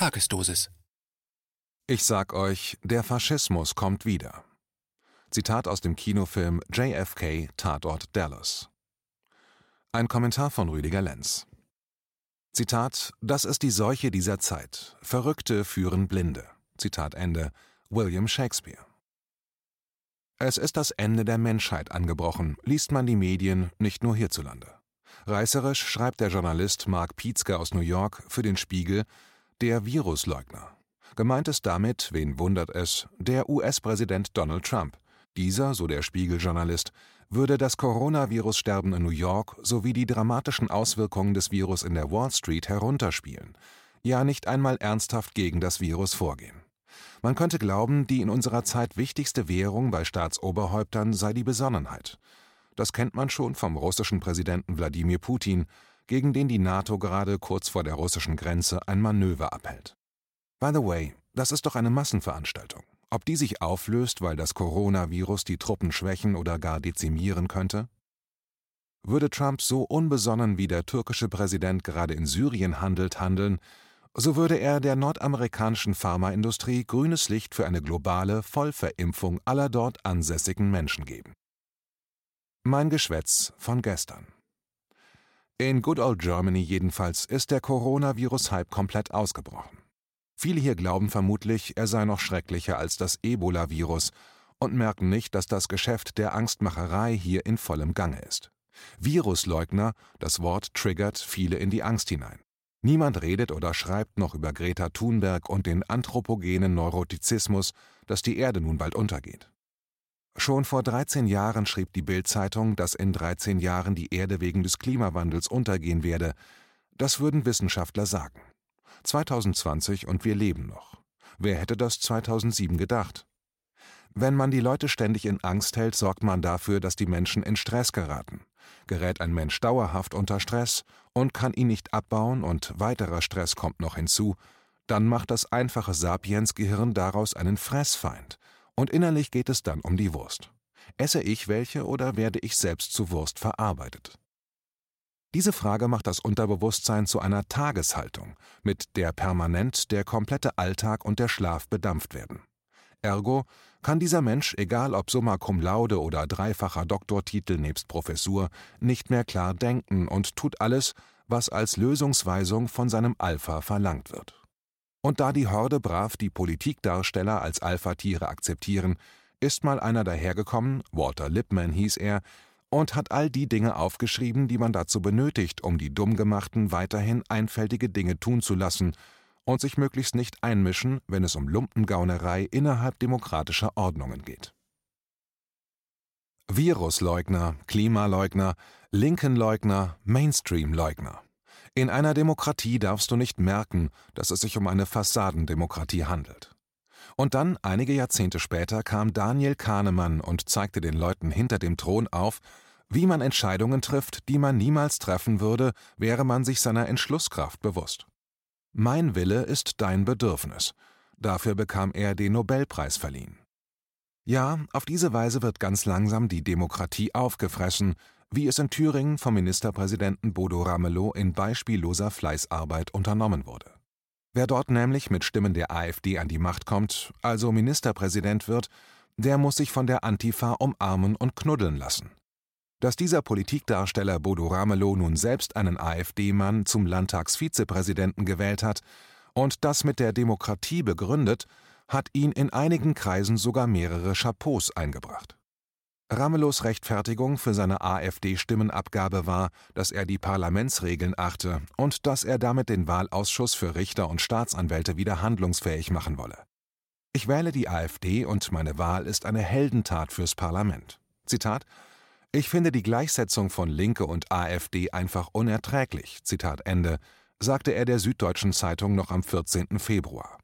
Tagesdosis. Ich sag euch, der Faschismus kommt wieder. Zitat aus dem Kinofilm JFK Tatort Dallas. Ein Kommentar von Rüdiger Lenz. Zitat: Das ist die Seuche dieser Zeit. Verrückte führen Blinde. Zitat Ende. William Shakespeare. Es ist das Ende der Menschheit angebrochen, liest man die Medien nicht nur hierzulande. Reißerisch schreibt der Journalist Mark Pietzke aus New York für den Spiegel, der Virusleugner. Gemeint ist damit, wen wundert es, der US-Präsident Donald Trump. Dieser, so der Spiegel-Journalist, würde das Coronavirus-Sterben in New York sowie die dramatischen Auswirkungen des Virus in der Wall Street herunterspielen, ja nicht einmal ernsthaft gegen das Virus vorgehen. Man könnte glauben, die in unserer Zeit wichtigste Währung bei Staatsoberhäuptern sei die Besonnenheit. Das kennt man schon vom russischen Präsidenten Wladimir Putin, gegen den die NATO gerade kurz vor der russischen Grenze ein Manöver abhält. By the way, das ist doch eine Massenveranstaltung. Ob die sich auflöst, weil das Coronavirus die Truppen schwächen oder gar dezimieren könnte? Würde Trump so unbesonnen wie der türkische Präsident gerade in Syrien handelt handeln, so würde er der nordamerikanischen Pharmaindustrie grünes Licht für eine globale Vollverimpfung aller dort ansässigen Menschen geben. Mein Geschwätz von gestern. In Good Old Germany jedenfalls ist der Coronavirus-Hype komplett ausgebrochen. Viele hier glauben vermutlich, er sei noch schrecklicher als das Ebola-Virus und merken nicht, dass das Geschäft der Angstmacherei hier in vollem Gange ist. Virusleugner, das Wort triggert viele in die Angst hinein. Niemand redet oder schreibt noch über Greta Thunberg und den anthropogenen Neurotizismus, dass die Erde nun bald untergeht. Schon vor 13 Jahren schrieb die Bild-Zeitung, dass in 13 Jahren die Erde wegen des Klimawandels untergehen werde. Das würden Wissenschaftler sagen. 2020 und wir leben noch. Wer hätte das 2007 gedacht? Wenn man die Leute ständig in Angst hält, sorgt man dafür, dass die Menschen in Stress geraten. Gerät ein Mensch dauerhaft unter Stress und kann ihn nicht abbauen und weiterer Stress kommt noch hinzu, dann macht das einfache Sapiensgehirn daraus einen Fressfeind und innerlich geht es dann um die Wurst. Esse ich welche oder werde ich selbst zu Wurst verarbeitet? Diese Frage macht das Unterbewusstsein zu einer Tageshaltung, mit der permanent der komplette Alltag und der Schlaf bedampft werden. Ergo kann dieser Mensch, egal ob Summa cum laude oder dreifacher Doktortitel nebst Professur, nicht mehr klar denken und tut alles, was als Lösungsweisung von seinem Alpha verlangt wird. Und da die Horde brav die Politikdarsteller als Alpha-Tiere akzeptieren, ist mal einer dahergekommen, Walter Lippmann hieß er, und hat all die Dinge aufgeschrieben, die man dazu benötigt, um die Dummgemachten weiterhin einfältige Dinge tun zu lassen und sich möglichst nicht einmischen, wenn es um Lumpengaunerei innerhalb demokratischer Ordnungen geht. Virusleugner, Klimaleugner, Linkenleugner, Mainstreamleugner. In einer Demokratie darfst du nicht merken, dass es sich um eine Fassadendemokratie handelt. Und dann, einige Jahrzehnte später, kam Daniel Kahnemann und zeigte den Leuten hinter dem Thron auf, wie man Entscheidungen trifft, die man niemals treffen würde, wäre man sich seiner Entschlusskraft bewusst. Mein Wille ist dein Bedürfnis. Dafür bekam er den Nobelpreis verliehen. Ja, auf diese Weise wird ganz langsam die Demokratie aufgefressen, wie es in Thüringen vom Ministerpräsidenten Bodo Ramelow in beispielloser Fleißarbeit unternommen wurde. Wer dort nämlich mit Stimmen der AfD an die Macht kommt, also Ministerpräsident wird, der muss sich von der Antifa umarmen und knuddeln lassen. Dass dieser Politikdarsteller Bodo Ramelow nun selbst einen AfD-Mann zum Landtagsvizepräsidenten gewählt hat und das mit der Demokratie begründet, hat ihn in einigen Kreisen sogar mehrere Chapeaus eingebracht. Ramelows Rechtfertigung für seine AfD-Stimmenabgabe war, dass er die Parlamentsregeln achte und dass er damit den Wahlausschuss für Richter und Staatsanwälte wieder handlungsfähig machen wolle. Ich wähle die AfD und meine Wahl ist eine Heldentat fürs Parlament. Zitat Ich finde die Gleichsetzung von Linke und AfD einfach unerträglich. Zitat Ende, sagte er der Süddeutschen Zeitung noch am 14. Februar.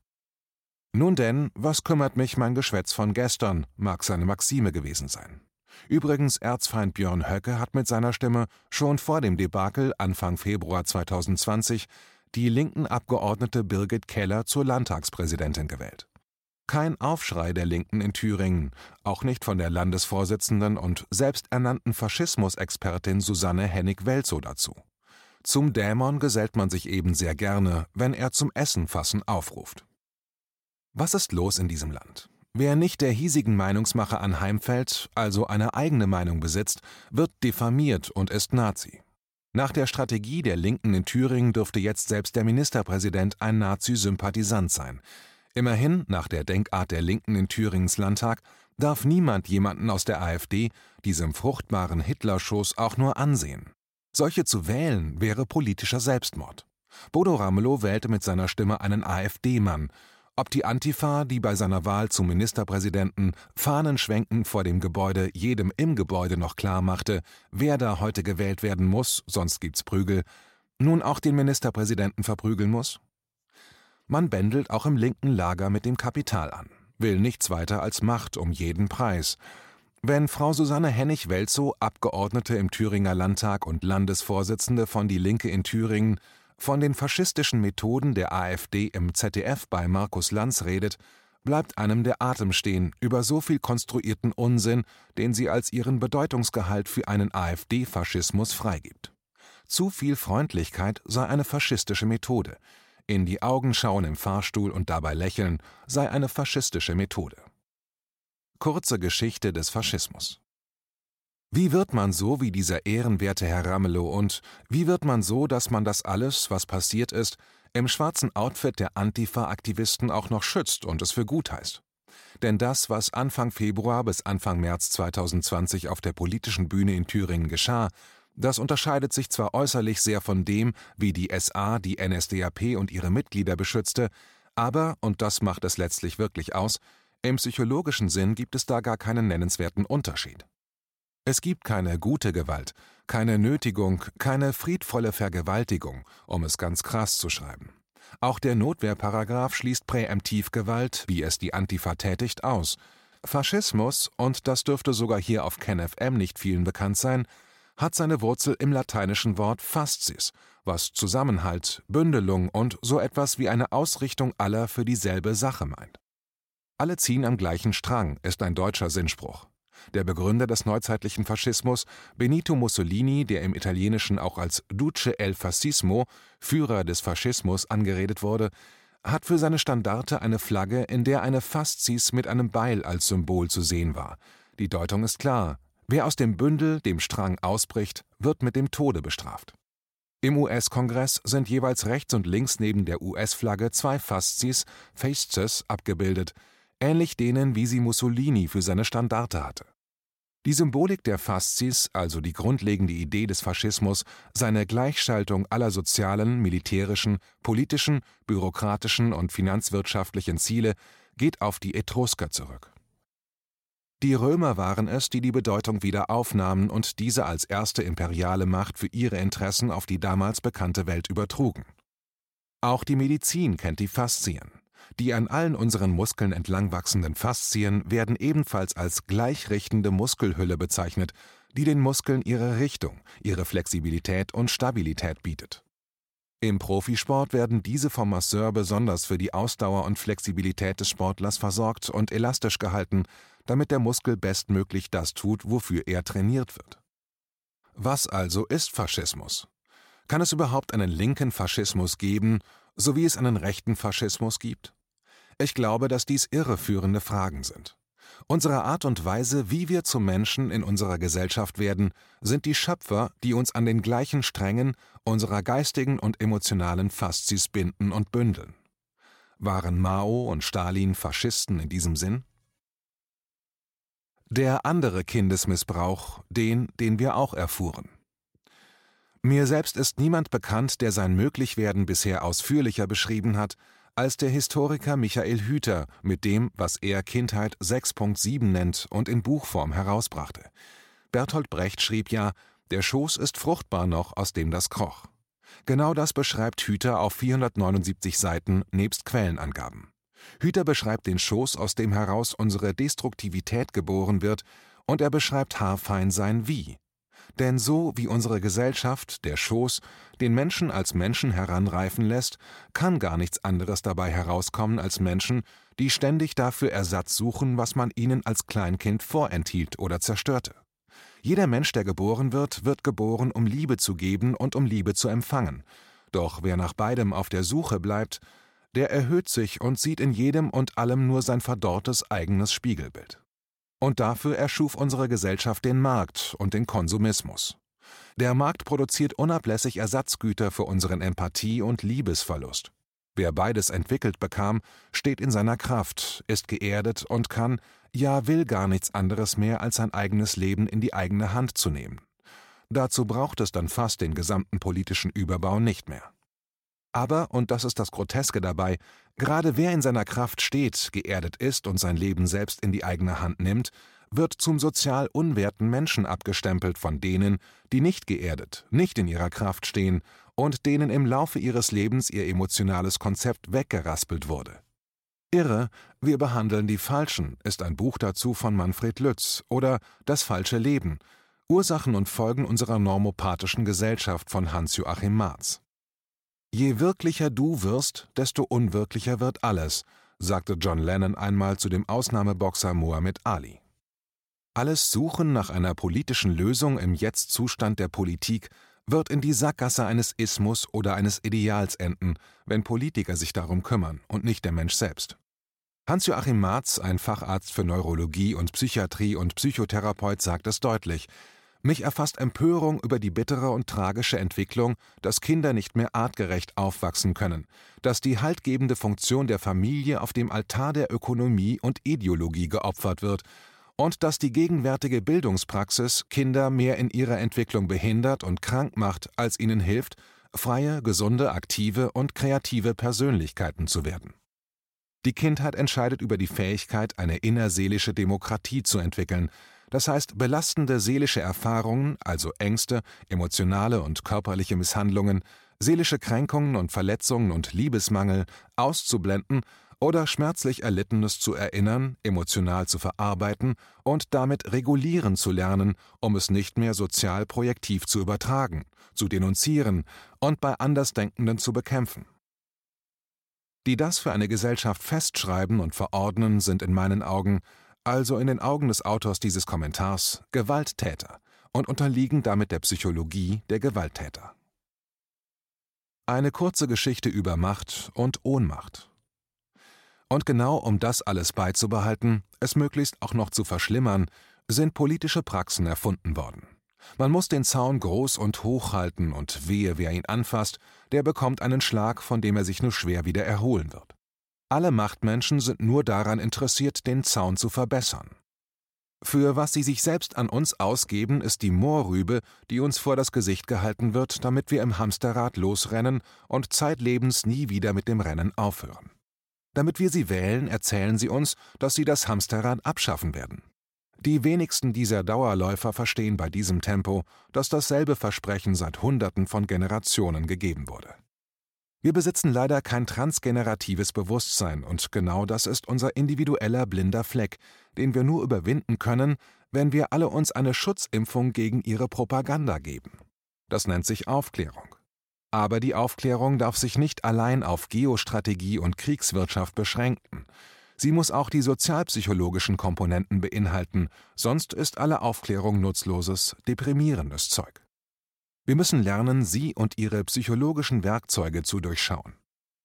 Nun denn, was kümmert mich mein Geschwätz von gestern, mag seine Maxime gewesen sein. Übrigens, Erzfeind Björn Höcke hat mit seiner Stimme schon vor dem Debakel Anfang Februar 2020 die linken Abgeordnete Birgit Keller zur Landtagspräsidentin gewählt. Kein Aufschrei der Linken in Thüringen, auch nicht von der Landesvorsitzenden und selbsternannten Faschismusexpertin Susanne Hennig-Welzow dazu. Zum Dämon gesellt man sich eben sehr gerne, wenn er zum Essen fassen aufruft. Was ist los in diesem Land? Wer nicht der hiesigen Meinungsmache anheimfällt, also eine eigene Meinung besitzt, wird diffamiert und ist Nazi. Nach der Strategie der Linken in Thüringen dürfte jetzt selbst der Ministerpräsident ein Nazi-Sympathisant sein. Immerhin, nach der Denkart der Linken in Thüringens Landtag, darf niemand jemanden aus der AfD, diesem fruchtbaren Hitlerschoß, auch nur ansehen. Solche zu wählen wäre politischer Selbstmord. Bodo Ramelow wählte mit seiner Stimme einen AfD-Mann. Ob die Antifa, die bei seiner Wahl zum Ministerpräsidenten Fahnenschwenken vor dem Gebäude jedem im Gebäude noch klar machte, wer da heute gewählt werden muss, sonst gibt's Prügel, nun auch den Ministerpräsidenten verprügeln muss? Man bändelt auch im linken Lager mit dem Kapital an, will nichts weiter als Macht um jeden Preis, wenn Frau Susanne Hennig-Welzow, Abgeordnete im Thüringer Landtag und Landesvorsitzende von Die Linke in Thüringen, von den faschistischen Methoden der AfD im ZDF bei Markus Lanz redet, bleibt einem der Atem stehen über so viel konstruierten Unsinn, den sie als ihren Bedeutungsgehalt für einen AfD-Faschismus freigibt. Zu viel Freundlichkeit sei eine faschistische Methode. In die Augen schauen im Fahrstuhl und dabei lächeln sei eine faschistische Methode. Kurze Geschichte des Faschismus. Wie wird man so wie dieser ehrenwerte Herr Ramelow und wie wird man so, dass man das alles, was passiert ist, im schwarzen Outfit der Antifa-Aktivisten auch noch schützt und es für gut heißt? Denn das, was Anfang Februar bis Anfang März 2020 auf der politischen Bühne in Thüringen geschah, das unterscheidet sich zwar äußerlich sehr von dem, wie die SA die NSDAP und ihre Mitglieder beschützte, aber, und das macht es letztlich wirklich aus, im psychologischen Sinn gibt es da gar keinen nennenswerten Unterschied. Es gibt keine gute Gewalt, keine Nötigung, keine friedvolle Vergewaltigung, um es ganz krass zu schreiben. Auch der Notwehrparagraph schließt Präemptivgewalt, wie es die Antifa tätigt, aus. Faschismus, und das dürfte sogar hier auf KenFM nicht vielen bekannt sein, hat seine Wurzel im lateinischen Wort fascis, was Zusammenhalt, Bündelung und so etwas wie eine Ausrichtung aller für dieselbe Sache meint. Alle ziehen am gleichen Strang ist ein deutscher Sinnspruch. Der Begründer des neuzeitlichen Faschismus, Benito Mussolini, der im Italienischen auch als Duce el Fascismo, Führer des Faschismus, angeredet wurde, hat für seine Standarte eine Flagge, in der eine Fascis mit einem Beil als Symbol zu sehen war. Die Deutung ist klar: Wer aus dem Bündel, dem Strang ausbricht, wird mit dem Tode bestraft. Im US-Kongress sind jeweils rechts und links neben der US-Flagge zwei Fascis, Fasces, abgebildet, ähnlich denen, wie sie Mussolini für seine Standarte hatte. Die Symbolik der Fascis, also die grundlegende Idee des Faschismus, seine Gleichschaltung aller sozialen, militärischen, politischen, bürokratischen und finanzwirtschaftlichen Ziele, geht auf die Etrusker zurück. Die Römer waren es, die die Bedeutung wieder aufnahmen und diese als erste imperiale Macht für ihre Interessen auf die damals bekannte Welt übertrugen. Auch die Medizin kennt die Faszien. Die an allen unseren Muskeln entlang wachsenden Faszien werden ebenfalls als gleichrichtende Muskelhülle bezeichnet, die den Muskeln ihre Richtung, ihre Flexibilität und Stabilität bietet. Im Profisport werden diese vom Masseur besonders für die Ausdauer und Flexibilität des Sportlers versorgt und elastisch gehalten, damit der Muskel bestmöglich das tut, wofür er trainiert wird. Was also ist Faschismus? Kann es überhaupt einen linken Faschismus geben, so wie es einen rechten Faschismus gibt? Ich glaube, dass dies irreführende Fragen sind. Unsere Art und Weise, wie wir zu Menschen in unserer Gesellschaft werden, sind die Schöpfer, die uns an den gleichen Strängen unserer geistigen und emotionalen Faszis binden und bündeln. Waren Mao und Stalin Faschisten in diesem Sinn? Der andere Kindesmissbrauch, den, den wir auch erfuhren. Mir selbst ist niemand bekannt, der sein Möglichwerden bisher ausführlicher beschrieben hat, als der Historiker Michael Hüter mit dem, was er Kindheit 6.7 nennt und in Buchform herausbrachte. Bertolt Brecht schrieb ja, der Schoß ist fruchtbar noch, aus dem das kroch. Genau das beschreibt Hüter auf 479 Seiten nebst Quellenangaben. Hüter beschreibt den Schoß, aus dem heraus unsere Destruktivität geboren wird, und er beschreibt haarfein sein Wie. Denn so wie unsere Gesellschaft, der Schoß, den Menschen als Menschen heranreifen lässt, kann gar nichts anderes dabei herauskommen als Menschen, die ständig dafür Ersatz suchen, was man ihnen als Kleinkind vorenthielt oder zerstörte. Jeder Mensch, der geboren wird, wird geboren, um Liebe zu geben und um Liebe zu empfangen. Doch wer nach beidem auf der Suche bleibt, der erhöht sich und sieht in jedem und allem nur sein verdorrtes eigenes Spiegelbild. Und dafür erschuf unsere Gesellschaft den Markt und den Konsumismus. Der Markt produziert unablässig Ersatzgüter für unseren Empathie- und Liebesverlust. Wer beides entwickelt bekam, steht in seiner Kraft, ist geerdet und kann, ja will gar nichts anderes mehr, als sein eigenes Leben in die eigene Hand zu nehmen. Dazu braucht es dann fast den gesamten politischen Überbau nicht mehr. Aber, und das ist das Groteske dabei, gerade wer in seiner Kraft steht, geerdet ist und sein Leben selbst in die eigene Hand nimmt, wird zum sozial unwerten Menschen abgestempelt von denen, die nicht geerdet, nicht in ihrer Kraft stehen und denen im Laufe ihres Lebens ihr emotionales Konzept weggeraspelt wurde. Irre, wir behandeln die Falschen ist ein Buch dazu von Manfred Lütz oder Das falsche Leben, Ursachen und Folgen unserer normopathischen Gesellschaft von Hans-Joachim Marz. Je wirklicher du wirst, desto unwirklicher wird alles, sagte John Lennon einmal zu dem Ausnahmeboxer Muhammad Ali. Alles Suchen nach einer politischen Lösung im Jetzt-Zustand der Politik wird in die Sackgasse eines Ismus oder eines Ideals enden, wenn Politiker sich darum kümmern und nicht der Mensch selbst. Hans-Joachim Marz, ein Facharzt für Neurologie und Psychiatrie und Psychotherapeut, sagt es deutlich: mich erfasst Empörung über die bittere und tragische Entwicklung, dass Kinder nicht mehr artgerecht aufwachsen können, dass die haltgebende Funktion der Familie auf dem Altar der Ökonomie und Ideologie geopfert wird und dass die gegenwärtige Bildungspraxis Kinder mehr in ihrer Entwicklung behindert und krank macht, als ihnen hilft, freie, gesunde, aktive und kreative Persönlichkeiten zu werden. Die Kindheit entscheidet über die Fähigkeit, eine innerseelische Demokratie zu entwickeln, das heißt belastende seelische Erfahrungen, also Ängste, emotionale und körperliche Misshandlungen, seelische Kränkungen und Verletzungen und Liebesmangel auszublenden oder schmerzlich Erlittenes zu erinnern, emotional zu verarbeiten und damit regulieren zu lernen, um es nicht mehr sozial projektiv zu übertragen, zu denunzieren und bei Andersdenkenden zu bekämpfen. Die das für eine Gesellschaft festschreiben und verordnen, sind in meinen Augen also in den Augen des Autors dieses Kommentars, Gewalttäter und unterliegen damit der Psychologie der Gewalttäter. Eine kurze Geschichte über Macht und Ohnmacht. Und genau um das alles beizubehalten, es möglichst auch noch zu verschlimmern, sind politische Praxen erfunden worden. Man muss den Zaun groß und hoch halten, und wehe, wer ihn anfasst, der bekommt einen Schlag, von dem er sich nur schwer wieder erholen wird. Alle Machtmenschen sind nur daran interessiert, den Zaun zu verbessern. Für was sie sich selbst an uns ausgeben, ist die Moorrübe, die uns vor das Gesicht gehalten wird, damit wir im Hamsterrad losrennen und zeitlebens nie wieder mit dem Rennen aufhören. Damit wir sie wählen, erzählen sie uns, dass sie das Hamsterrad abschaffen werden. Die wenigsten dieser Dauerläufer verstehen bei diesem Tempo, dass dasselbe Versprechen seit Hunderten von Generationen gegeben wurde. Wir besitzen leider kein transgeneratives Bewusstsein, und genau das ist unser individueller blinder Fleck, den wir nur überwinden können, wenn wir alle uns eine Schutzimpfung gegen ihre Propaganda geben. Das nennt sich Aufklärung. Aber die Aufklärung darf sich nicht allein auf Geostrategie und Kriegswirtschaft beschränken. Sie muss auch die sozialpsychologischen Komponenten beinhalten, sonst ist alle Aufklärung nutzloses, deprimierendes Zeug. Wir müssen lernen, sie und ihre psychologischen Werkzeuge zu durchschauen.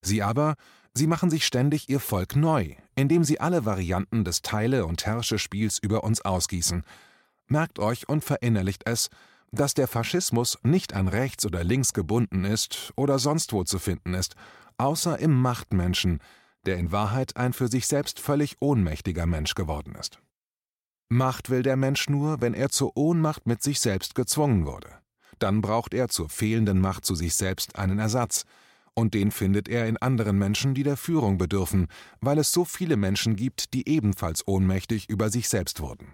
Sie aber, sie machen sich ständig ihr Volk neu, indem sie alle Varianten des Teile- und Herrsche-Spiels über uns ausgießen. Merkt euch und verinnerlicht es, dass der Faschismus nicht an rechts oder links gebunden ist oder sonst wo zu finden ist, außer im Machtmenschen, der in Wahrheit ein für sich selbst völlig ohnmächtiger Mensch geworden ist. Macht will der Mensch nur, wenn er zur Ohnmacht mit sich selbst gezwungen wurde dann braucht er zur fehlenden Macht zu sich selbst einen Ersatz, und den findet er in anderen Menschen, die der Führung bedürfen, weil es so viele Menschen gibt, die ebenfalls ohnmächtig über sich selbst wurden.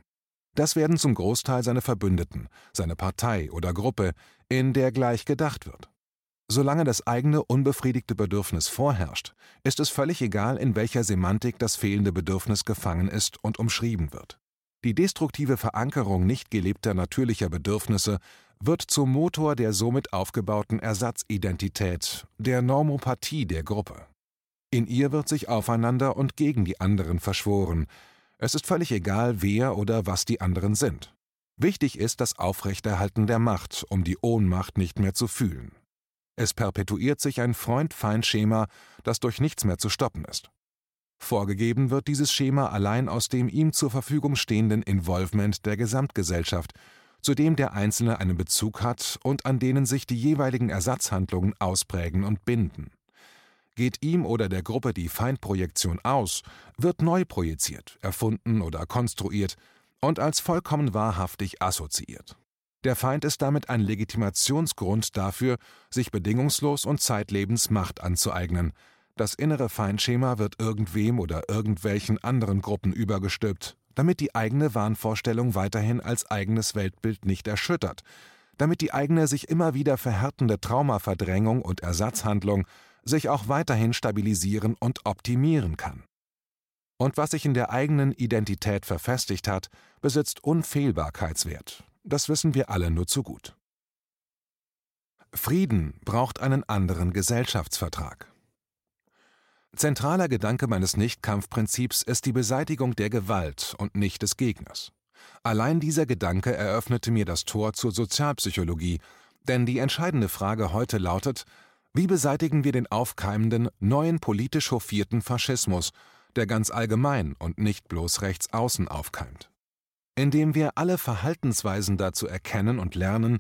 Das werden zum Großteil seine Verbündeten, seine Partei oder Gruppe, in der gleich gedacht wird. Solange das eigene unbefriedigte Bedürfnis vorherrscht, ist es völlig egal, in welcher Semantik das fehlende Bedürfnis gefangen ist und umschrieben wird. Die destruktive Verankerung nicht gelebter natürlicher Bedürfnisse wird zum Motor der somit aufgebauten Ersatzidentität, der Normopathie der Gruppe. In ihr wird sich aufeinander und gegen die anderen verschworen. Es ist völlig egal, wer oder was die anderen sind. Wichtig ist das Aufrechterhalten der Macht, um die Ohnmacht nicht mehr zu fühlen. Es perpetuiert sich ein Freund-Feind-Schema, das durch nichts mehr zu stoppen ist. Vorgegeben wird dieses Schema allein aus dem ihm zur Verfügung stehenden Involvement der Gesamtgesellschaft, zu dem der Einzelne einen Bezug hat und an denen sich die jeweiligen Ersatzhandlungen ausprägen und binden. Geht ihm oder der Gruppe die Feindprojektion aus, wird neu projiziert, erfunden oder konstruiert und als vollkommen wahrhaftig assoziiert. Der Feind ist damit ein Legitimationsgrund dafür, sich bedingungslos und zeitlebens Macht anzueignen. Das innere Feindschema wird irgendwem oder irgendwelchen anderen Gruppen übergestülpt, damit die eigene Wahnvorstellung weiterhin als eigenes Weltbild nicht erschüttert, damit die eigene sich immer wieder verhärtende Traumaverdrängung und Ersatzhandlung sich auch weiterhin stabilisieren und optimieren kann. Und was sich in der eigenen Identität verfestigt hat, besitzt Unfehlbarkeitswert, das wissen wir alle nur zu gut. Frieden braucht einen anderen Gesellschaftsvertrag. Zentraler Gedanke meines Nichtkampfprinzips ist die Beseitigung der Gewalt und nicht des Gegners. Allein dieser Gedanke eröffnete mir das Tor zur Sozialpsychologie, denn die entscheidende Frage heute lautet, wie beseitigen wir den aufkeimenden, neuen politisch hofierten Faschismus, der ganz allgemein und nicht bloß rechts außen aufkeimt? indem wir alle Verhaltensweisen dazu erkennen und lernen,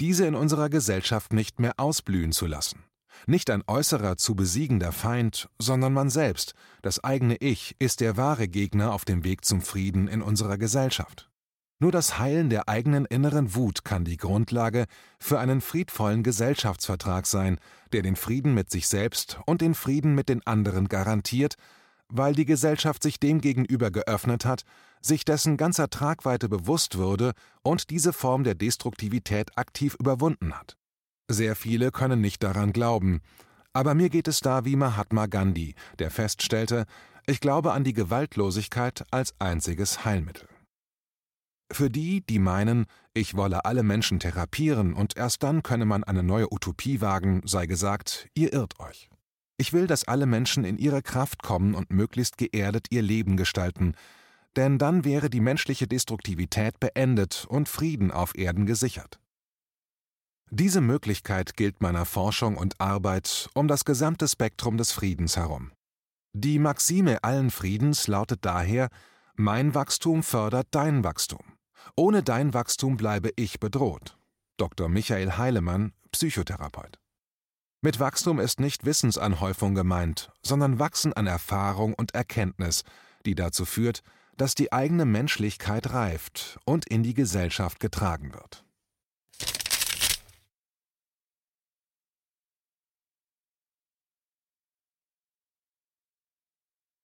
diese in unserer Gesellschaft nicht mehr ausblühen zu lassen. Nicht ein äußerer zu besiegender Feind, sondern man selbst, das eigene Ich, ist der wahre Gegner auf dem Weg zum Frieden in unserer Gesellschaft. Nur das Heilen der eigenen inneren Wut kann die Grundlage für einen friedvollen Gesellschaftsvertrag sein, der den Frieden mit sich selbst und den Frieden mit den anderen garantiert, weil die Gesellschaft sich dem gegenüber geöffnet hat sich dessen ganzer Tragweite bewusst wurde und diese Form der Destruktivität aktiv überwunden hat. Sehr viele können nicht daran glauben, aber mir geht es da wie Mahatma Gandhi, der feststellte, ich glaube an die Gewaltlosigkeit als einziges Heilmittel. Für die, die meinen, ich wolle alle Menschen therapieren und erst dann könne man eine neue Utopie wagen, sei gesagt, ihr irrt euch. Ich will, dass alle Menschen in ihre Kraft kommen und möglichst geerdet ihr Leben gestalten, denn dann wäre die menschliche Destruktivität beendet und Frieden auf Erden gesichert. Diese Möglichkeit gilt meiner Forschung und Arbeit um das gesamte Spektrum des Friedens herum. Die Maxime allen Friedens lautet daher Mein Wachstum fördert dein Wachstum. Ohne dein Wachstum bleibe ich bedroht. Dr. Michael Heilemann, Psychotherapeut. Mit Wachstum ist nicht Wissensanhäufung gemeint, sondern Wachsen an Erfahrung und Erkenntnis, die dazu führt, dass die eigene Menschlichkeit reift und in die Gesellschaft getragen wird